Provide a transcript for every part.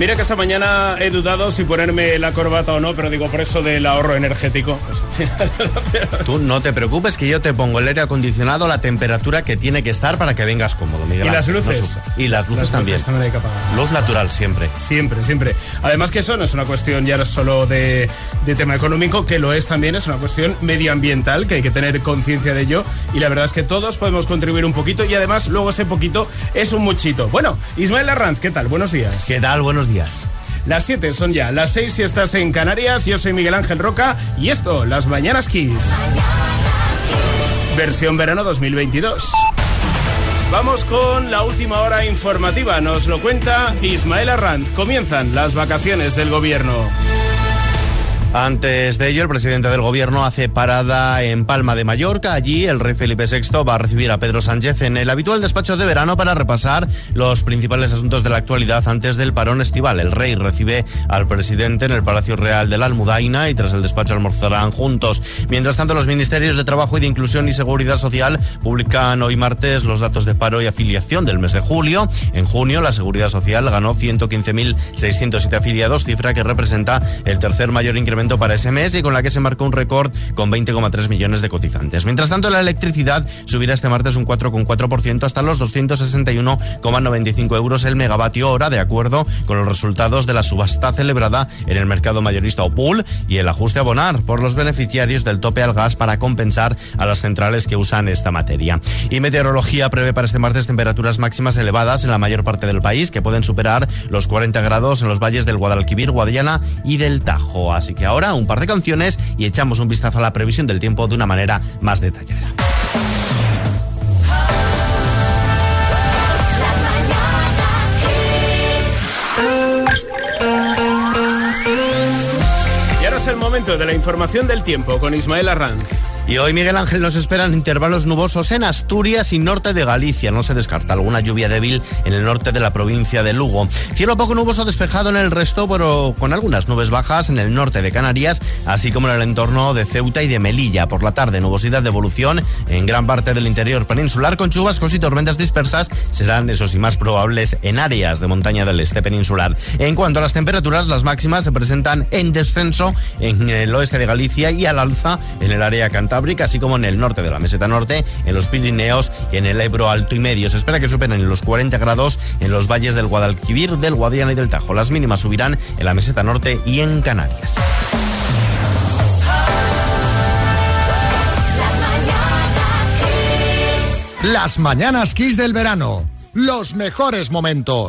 Mira que esta mañana he dudado si ponerme la corbata o no, pero digo por eso del ahorro energético. Tú no te preocupes que yo te pongo el aire acondicionado a la temperatura que tiene que estar para que vengas cómodo, Miguel. ¿Y las luces? y las luces también. Luz natural siempre. Siempre, siempre. Además que eso no es una cuestión ya no solo de, de tema económico, que lo es también, es una cuestión medioambiental, que hay que tener conciencia de ello. Y la verdad es que todos podemos contribuir un poquito y además luego ese poquito es un muchito. Bueno, Ismael Arranz, ¿qué tal? Buenos días. ¿Qué tal? Buenos días. Las 7 son ya, las 6 si estás en Canarias. Yo soy Miguel Ángel Roca y esto, Las Mañanas Kiss. Versión verano 2022. Vamos con la última hora informativa. Nos lo cuenta Ismael Arranz. Comienzan las vacaciones del gobierno. Antes de ello, el presidente del gobierno hace parada en Palma de Mallorca. Allí, el rey Felipe VI va a recibir a Pedro Sánchez en el habitual despacho de verano para repasar los principales asuntos de la actualidad antes del parón estival. El rey recibe al presidente en el Palacio Real de la Almudaina y tras el despacho almorzarán juntos. Mientras tanto, los ministerios de Trabajo y de Inclusión y Seguridad Social publican hoy martes los datos de paro y afiliación del mes de julio. En junio, la Seguridad Social ganó 115.607 afiliados, cifra que representa el tercer mayor incremento para ese mes y con la que se marcó un récord con 20,3 millones de cotizantes. Mientras tanto, la electricidad subirá este martes un 4,4% hasta los 261,95 euros el megavatio hora, de acuerdo con los resultados de la subasta celebrada en el mercado mayorista OPUL y el ajuste a abonar por los beneficiarios del tope al gas para compensar a las centrales que usan esta materia. Y meteorología prevé para este martes temperaturas máximas elevadas en la mayor parte del país que pueden superar los 40 grados en los valles del Guadalquivir, Guadiana y del Tajo. Así que ahora un par de canciones y echamos un vistazo a la previsión del tiempo de una manera más detallada. Y ahora es el momento de la información del tiempo con Ismael Arranz. Y hoy Miguel Ángel nos esperan intervalos nubosos en Asturias y norte de Galicia. No se descarta alguna lluvia débil en el norte de la provincia de Lugo. Cielo poco nuboso despejado en el resto, pero con algunas nubes bajas en el norte de Canarias, así como en el entorno de Ceuta y de Melilla. Por la tarde, nubosidad de evolución en gran parte del interior peninsular con chubascos y tormentas dispersas. Serán, esos y más probables, en áreas de montaña del este peninsular. En cuanto a las temperaturas, las máximas se presentan en descenso en el oeste de Galicia y al alza en el área cantábrica así como en el norte de la meseta norte, en los Pirineos y en el Ebro alto y medio. Se espera que superen los 40 grados en los valles del Guadalquivir, del Guadiana y del Tajo. Las mínimas subirán en la meseta norte y en Canarias. Las mañanas Kiss del verano. Los mejores momentos.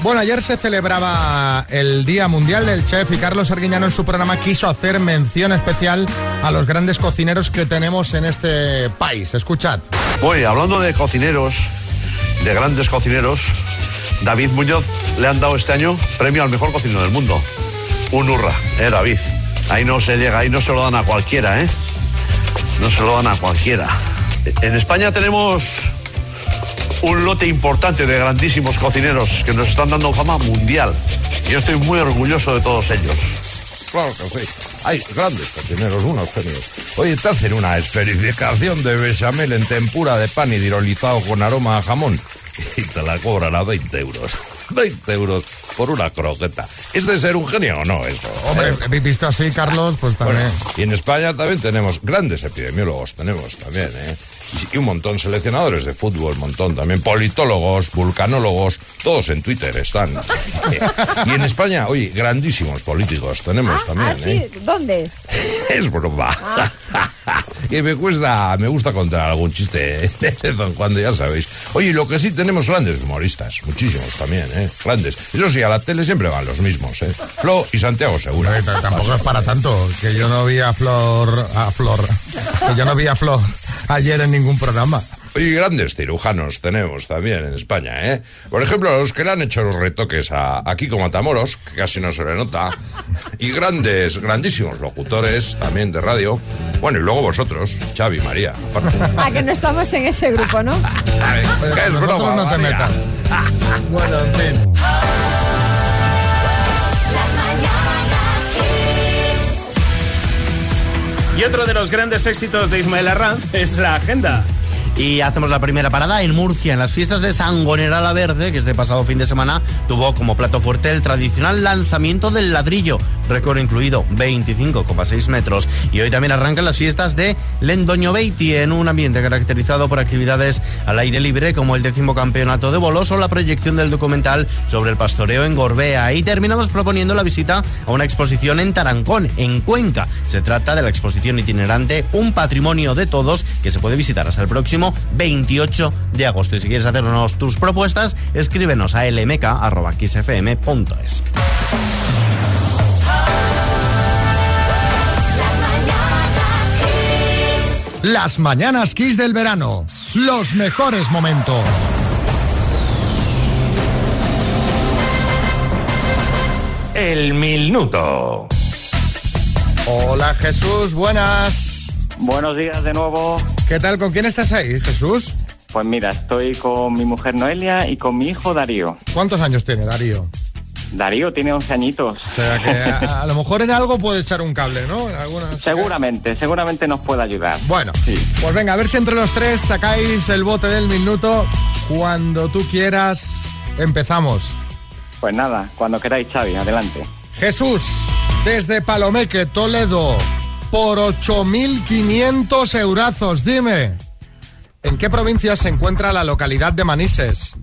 Bueno, ayer se celebraba el Día Mundial del Chef y Carlos Arguiñano en su programa quiso hacer mención especial a los grandes cocineros que tenemos en este país. Escuchad. Bueno, hablando de cocineros, de grandes cocineros, David Muñoz le han dado este año premio al mejor cocinero del mundo. Un hurra, eh, David. Ahí no se llega, ahí no se lo dan a cualquiera, ¿eh? No se lo dan a cualquiera. En España tenemos un lote importante de grandísimos cocineros que nos están dando fama mundial. Y yo estoy muy orgulloso de todos ellos. Claro que sí. Hay grandes cocineros, unos genios. Oye, te hacen una esferificación de bechamel en tempura de pan hidrolizado con aroma a jamón y te la cobran a 20 euros. 20 euros por una croqueta. ¿Es de ser un genio o no eso? Hombre, ¿Eh? visto así, Carlos, pues también. y en España también tenemos grandes epidemiólogos, tenemos también, ¿eh? Y un montón seleccionadores de fútbol, un montón también politólogos, vulcanólogos, todos en Twitter están. y en España, oye, grandísimos políticos tenemos ah, también. Ah, sí, ¿eh? ¿dónde? Es broma. que me cuesta, me gusta contar algún chiste de vez en cuando, ya sabéis. Oye, lo que sí tenemos grandes humoristas, muchísimos también, ¿eh? Grandes. Eso sí, a la tele siempre van los mismos, ¿eh? Flo y Santiago Segura. tampoco es para tanto, que yo no vi a Flor, a Flor, que yo no vi a Flor ayer en ningún programa. Y grandes cirujanos tenemos también en España, ¿eh? Por ejemplo, los que le han hecho los retoques a, a Kiko Matamoros, que casi no se le nota, y grandes, grandísimos locutores también de radio. Bueno, y luego vosotros, Xavi, María. Ah, que no estamos en ese grupo, ¿no? ¿Qué es broma, no te metas. bueno, en fin. Y otro de los grandes éxitos de Ismael Arranz es la agenda. Y hacemos la primera parada en Murcia, en las fiestas de Sangonera la Verde, que este pasado fin de semana tuvo como plato fuerte el tradicional lanzamiento del ladrillo, récord incluido 25,6 metros. Y hoy también arrancan las fiestas de Lendoño Beiti, en un ambiente caracterizado por actividades al aire libre como el décimo campeonato de bolos o la proyección del documental sobre el pastoreo en Gorbea. Y terminamos proponiendo la visita a una exposición en Tarancón, en Cuenca. Se trata de la exposición itinerante Un Patrimonio de Todos, que se puede visitar hasta el próximo 28 de agosto. Y si quieres hacernos tus propuestas, escríbenos a lmk.xfm.es. Las mañanas Kiss del verano. Los mejores momentos. El minuto. Hola Jesús, buenas. Buenos días de nuevo. ¿Qué tal? ¿Con quién estás ahí, Jesús? Pues mira, estoy con mi mujer Noelia y con mi hijo Darío. ¿Cuántos años tiene Darío? Darío tiene 11 añitos. O sea que a, a lo mejor en algo puede echar un cable, ¿no? En alguna... Seguramente, seguramente nos puede ayudar. Bueno, Sí. pues venga, a ver si entre los tres sacáis el bote del minuto. Cuando tú quieras, empezamos. Pues nada, cuando queráis, Xavi, adelante. Jesús, desde Palomeque, Toledo, por 8.500 eurazos, dime, ¿en qué provincia se encuentra la localidad de Manises?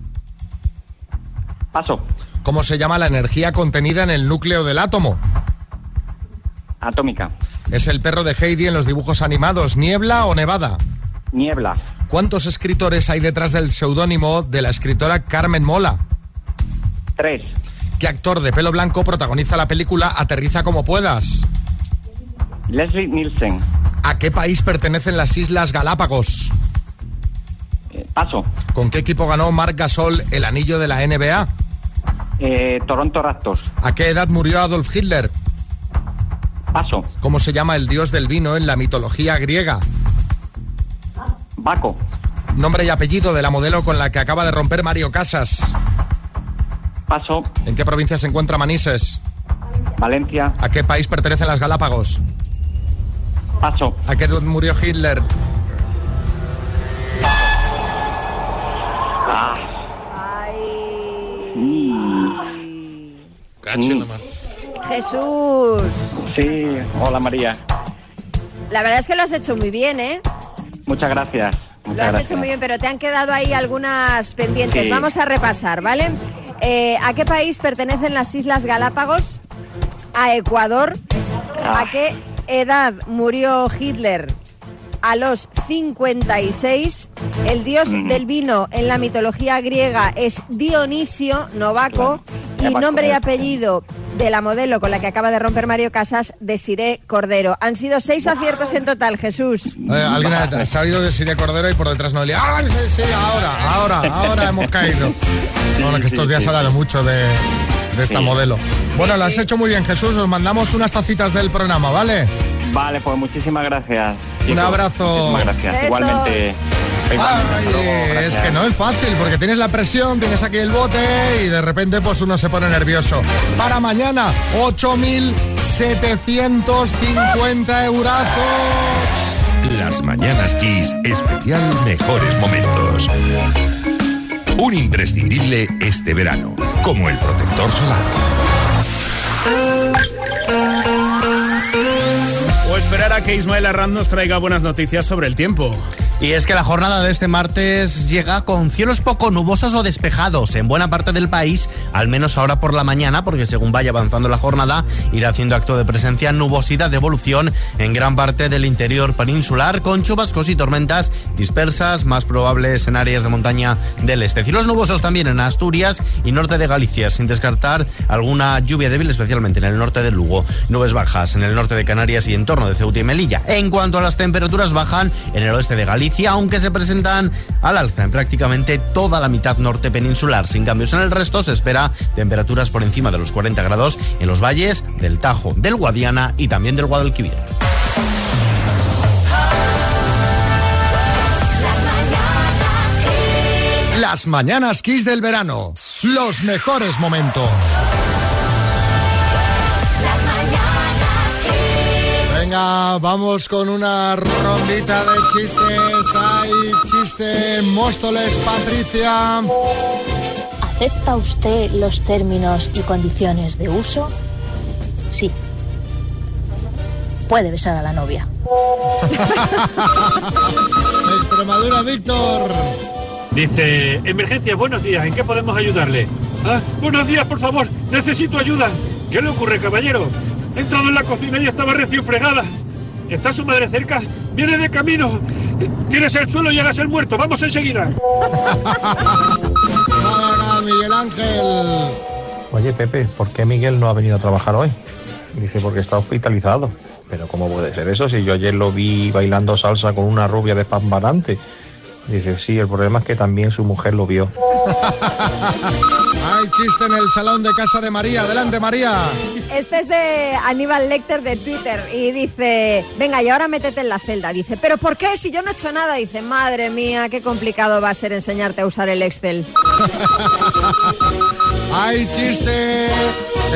Paso. ¿Cómo se llama la energía contenida en el núcleo del átomo? Atómica. ¿Es el perro de Heidi en los dibujos animados, niebla o nevada? Niebla. ¿Cuántos escritores hay detrás del seudónimo de la escritora Carmen Mola? Tres. ¿Qué actor de pelo blanco protagoniza la película Aterriza como puedas? Leslie Nielsen. ¿A qué país pertenecen las Islas Galápagos? Eh, paso. ¿Con qué equipo ganó Marc Gasol el anillo de la NBA? Eh, Toronto Raptors. ¿A qué edad murió Adolf Hitler? Paso. ¿Cómo se llama el dios del vino en la mitología griega? Baco. Nombre y apellido de la modelo con la que acaba de romper Mario Casas. Paso. ¿En qué provincia se encuentra Manises? Valencia. ¿A qué país pertenecen las Galápagos? Paso. ¿A qué edad murió Hitler? Jesús. Sí. Hola, María. La verdad es que lo has hecho muy bien, ¿eh? Muchas gracias. Lo has gracias. hecho muy bien, pero te han quedado ahí algunas pendientes. Sí. Vamos a repasar, ¿vale? Eh, ¿A qué país pertenecen las Islas Galápagos? ¿A Ecuador? Ah. ¿A qué edad murió Hitler? A los 56. El dios Mm. del vino en la mitología griega es Dionisio Novaco. Claro. Y nombre y apellido de la modelo con la que acaba de romper Mario Casas, Desiré Cordero. Han sido seis aciertos en total, Jesús. Eh, alguien ha, se ha oído de Siria Cordero y por detrás Noelia. ¡Ah, sí, sí, ahora, ahora, ahora hemos caído! Bueno, que estos sí, días sí. ha hablado mucho de, de esta Sí. modelo. Bueno, lo has hecho muy bien, Jesús. Os mandamos unas tacitas del programa, ¿vale? Vale, pues muchísimas gracias. Un abrazo. Muchísimas gracias. Besos. Igualmente. Ay, es que no es fácil, porque tienes la presión, tienes aquí el bote y de repente pues uno se pone nervioso. Para mañana, 8.750 eurazos. Las Mañanas Kiss especial Mejores Momentos. Un imprescindible este verano, como el protector solar. O esperar a que Ismael Arranz nos traiga buenas noticias sobre el tiempo. Y es que la jornada de este martes llega con cielos poco nubosos o despejados en buena parte del país, al menos ahora por la mañana, porque según vaya avanzando la jornada, irá haciendo acto de presencia nubosidad de evolución en gran parte del interior peninsular, con chubascos y tormentas dispersas, más probables en áreas de montaña del este. Cielos nubosos también en Asturias y norte de Galicia, sin descartar alguna lluvia débil, especialmente en el norte de Lugo. Nubes bajas en el norte de Canarias y en torno de Ceuta y Melilla. En cuanto a las temperaturas, bajan en el oeste de Galicia, aunque se presentan al alza en prácticamente toda la mitad norte peninsular. Sin cambios en el resto, se espera temperaturas por encima de los 40 grados en los valles del Tajo, del Guadiana y también del Guadalquivir. Las mañanas Kiss del verano. Los mejores momentos. Venga, vamos con una rondita de chistes. Hay chiste, Móstoles, Patricia. ¿Acepta usted los términos y condiciones de uso? Sí. Puede besar a la novia. Extremadura, Víctor. Dice, emergencia, buenos días, ¿en qué podemos ayudarle? Ah, buenos días, por favor, necesito ayuda. ¿Qué le ocurre, caballero? He entrado en la cocina y estaba recién fregada. ¿Está su madre cerca? Viene de camino. Tienes el suelo y hagas el muerto. Vamos enseguida. Miguel Ángel. Oye, Pepe, ¿por qué Miguel no ha venido a trabajar hoy? Dice, porque está hospitalizado. Pero ¿cómo puede ser eso si yo ayer lo vi bailando salsa con una rubia de despambanante? Dice, sí, el problema es que también su mujer lo vio. Hay chiste en el salón de casa de María. Adelante, María. Este es de Aníbal Lecter de Twitter y dice, venga, y ahora métete en la celda. Dice, ¿pero por qué? Si yo no he hecho nada. Dice, madre mía, qué complicado va a ser enseñarte a usar el Excel. Hay chiste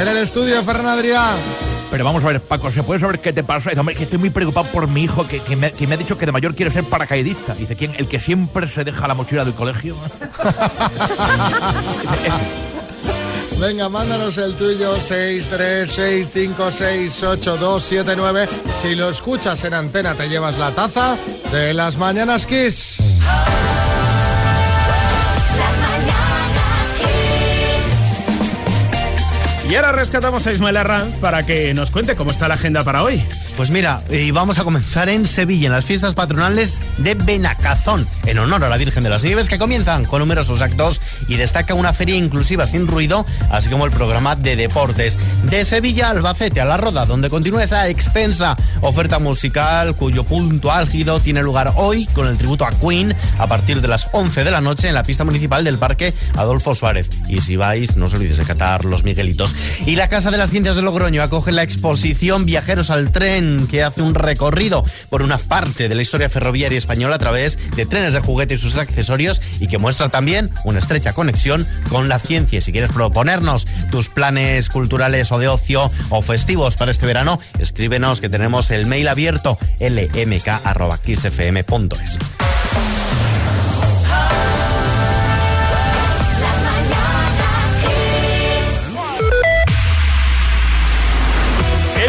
en el estudio, Ferran Adrià. Pero vamos a ver, Paco, ¿se puede saber qué te pasa? Dice, hombre, que estoy muy preocupado por mi hijo, que, que me, que me ha dicho que de mayor quiere ser paracaidista. Dice, ¿quién? ¿El que siempre se deja la mochila del colegio? Venga, mándanos el tuyo 636568279. Si lo escuchas en antena te llevas la taza de las mañanas Kiss. Y ahora rescatamos a Ismael Arranz para que nos cuente cómo está la agenda para hoy. Pues mira, y vamos a comenzar en Sevilla, en las fiestas patronales de Benacazón, en honor a la Virgen de las Nieves, que comienzan con numerosos actos y destaca una feria inclusiva sin ruido, así como el programa de deportes. De Sevilla Albacete, a La Roda, donde continúa esa extensa oferta musical, cuyo punto álgido tiene lugar hoy con el tributo a Queen a partir de las 11 de la noche en la pista municipal del Parque Adolfo Suárez. Y si vais, no os olvidéis de catar los Miguelitos. Y la Casa de las Ciencias de Logroño acoge la exposición Viajeros al Tren, que hace un recorrido por una parte de la historia ferroviaria española a través de trenes de juguete y sus accesorios y que muestra también una estrecha conexión con la ciencia. Si quieres proponernos tus planes culturales o de ocio o festivos para este verano, escríbenos que tenemos el mail abierto lmk.xfm.es.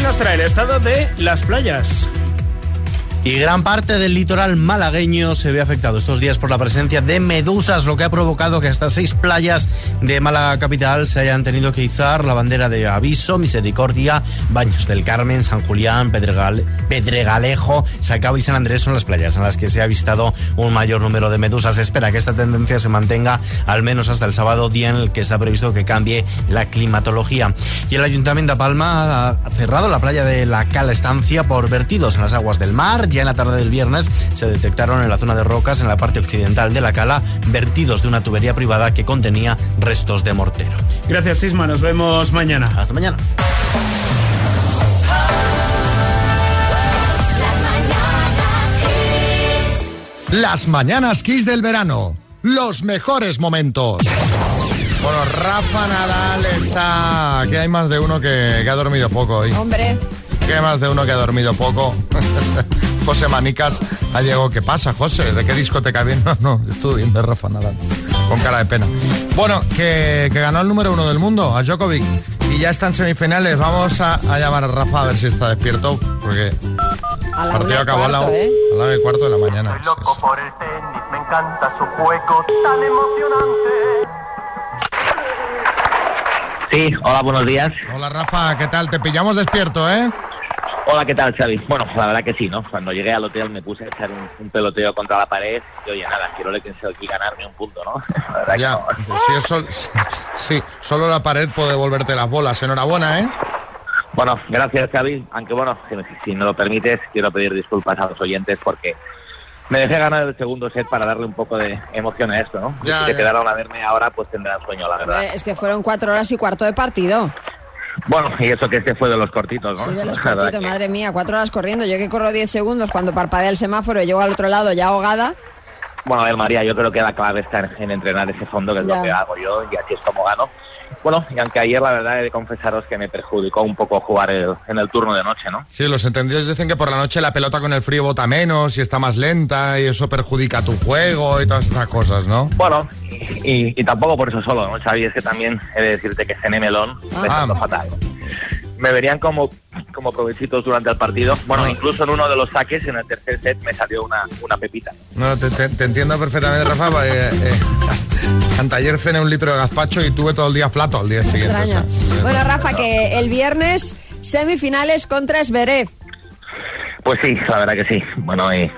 nos el estado de las playas. Y gran parte del litoral malagueño se ve afectado estos días por la presencia de medusas, lo que ha provocado que hasta seis playas de Málaga capital se hayan tenido que izar la bandera de aviso, misericordia, Baños del Carmen, San Julián, Pedregal, Pedregalejo, Sacao y San Andrés son las playas en las que se ha avistado un mayor número de medusas. Se espera que esta tendencia se mantenga al menos hasta el sábado, día en el que está previsto que cambie la climatología. Y el Ayuntamiento de Palma ha cerrado la playa de la Cala Estancia por vertidos en las aguas del mar. Ya en la tarde del viernes se detectaron en la zona de rocas, en la parte occidental de la cala, vertidos de una tubería privada que contenía restos de mortero. Gracias, Sisma. Nos vemos mañana. Hasta mañana. Las mañanas Kiss del verano. Los mejores momentos. Bueno, Rafa Nadal está... Que hay más de uno que, que ha dormido poco hoy. Hombre. Que hay más de uno que ha dormido poco. José Manicas ha llegado. ¿Qué pasa, José? ¿De qué discoteca viene? No, no, estuve bien de Rafa Nadal. Con cara de pena. Bueno, que, que ganó el número uno del mundo, a Djokovic. Y ya está en semifinales. Vamos a, a llamar a Rafa a ver si está despierto. Porque A el la partido acabó a la, cuarto, ¿eh? a la y cuarto de la mañana. loco por el tenis, me encanta su juego tan emocionante. Sí, hola, buenos días. Hola, Rafa, ¿qué tal? Te pillamos despierto, ¿eh? Hola, ¿qué tal, Xavi? Bueno, la verdad que sí, ¿no? Cuando llegué al hotel me puse a echar un, un peloteo contra la pared y, oye, nada, quiero le aquí ganarme un punto, ¿no? La verdad que no. sí, es sol- sí, solo la pared puede devolverte las bolas. Enhorabuena, ¿eh? Bueno, gracias, Xavi. Aunque, bueno, si, si me lo permites, quiero pedir disculpas a los oyentes porque me dejé ganar el segundo set para darle un poco de emoción a esto, ¿no? Ya, si ya. se quedaron a verme ahora, pues tendrán sueño, la verdad. Eh, Es que fueron cuatro horas y cuarto de partido. Bueno, y eso que este fue de los cortitos, ¿no? Sí, de los cortitos, madre mía, cuatro horas corriendo. Yo que corro 10 segundos cuando parpadea el semáforo y llego al otro lado ya ahogada. Bueno, a ver, María, yo creo que la clave está en, en entrenar ese fondo, que es Ya. lo que hago yo, y así es como gano. Bueno, y aunque ayer la verdad he de confesaros que me perjudicó un poco jugar el- en el turno de noche, ¿no? Sí, los entendidos dicen que por la noche la pelota con el frío bota menos y está más lenta y eso perjudica tu juego y todas estas cosas, ¿no? Bueno, y, y tampoco por eso solo, ¿no, Xavi? Es que también he de decirte que cené melón, me Ah. fatal. Me verían como, como provechitos durante el partido. Bueno, incluso en uno de los saques, en el tercer set, me salió una, una pepita. No, te, te- te entiendo perfectamente, Rafa. porque, eh, anteayer cené un litro de gazpacho y tuve todo el día flato al día siguiente. o Extraña. sea, Bueno, Rafa, que el viernes semifinales contra Zverev. Pues sí, la verdad que sí. Bueno, y,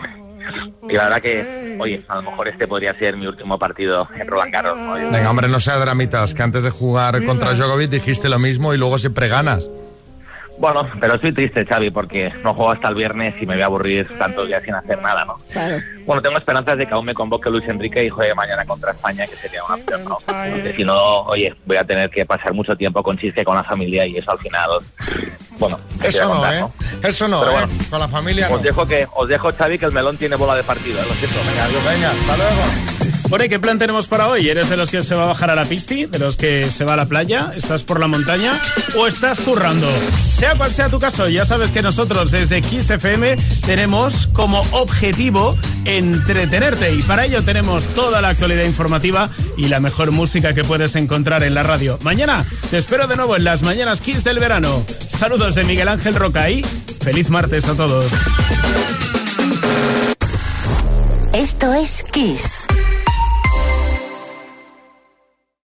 y la verdad que, oye, a lo mejor este podría ser mi último partido en Roland Garros. Venga, hombre, no sea dramitas, que antes de jugar contra Djokovic dijiste lo mismo y luego siempre ganas. Bueno, pero estoy triste, Xavi, porque no juego hasta el viernes y me voy a aburrir tantos días sin hacer nada, ¿no? Claro. Bueno, tengo esperanzas de que aún me convoque Luis Enrique y juegue mañana contra España, que sería una opción, ¿no? Porque si no, oye, voy a tener que pasar mucho tiempo con chiste con la familia y eso al final, bueno, Eso no, contar, ¿eh? Eso no, Pero ¿eh? Con la familia no. Os dejo que os dejo Xavi que el melón tiene bola de partido, lo siento. Venga, adiós. Venga, hasta luego. Bueno, ¿y qué plan tenemos para hoy? ¿Eres de los que se va a bajar a la pisti? ¿De los que se va a la playa? ¿Estás por la montaña? ¿O estás currando? Sea cual sea tu caso, ya sabes que nosotros desde Kiss FM tenemos como objetivo entretenerte y para ello tenemos toda la actualidad informativa y la mejor música que puedes encontrar en la radio. Mañana te espero de nuevo en las mañanas Kiss del verano. Saludos de Miguel Ángel Roca y feliz martes a todos. Esto es Kiss.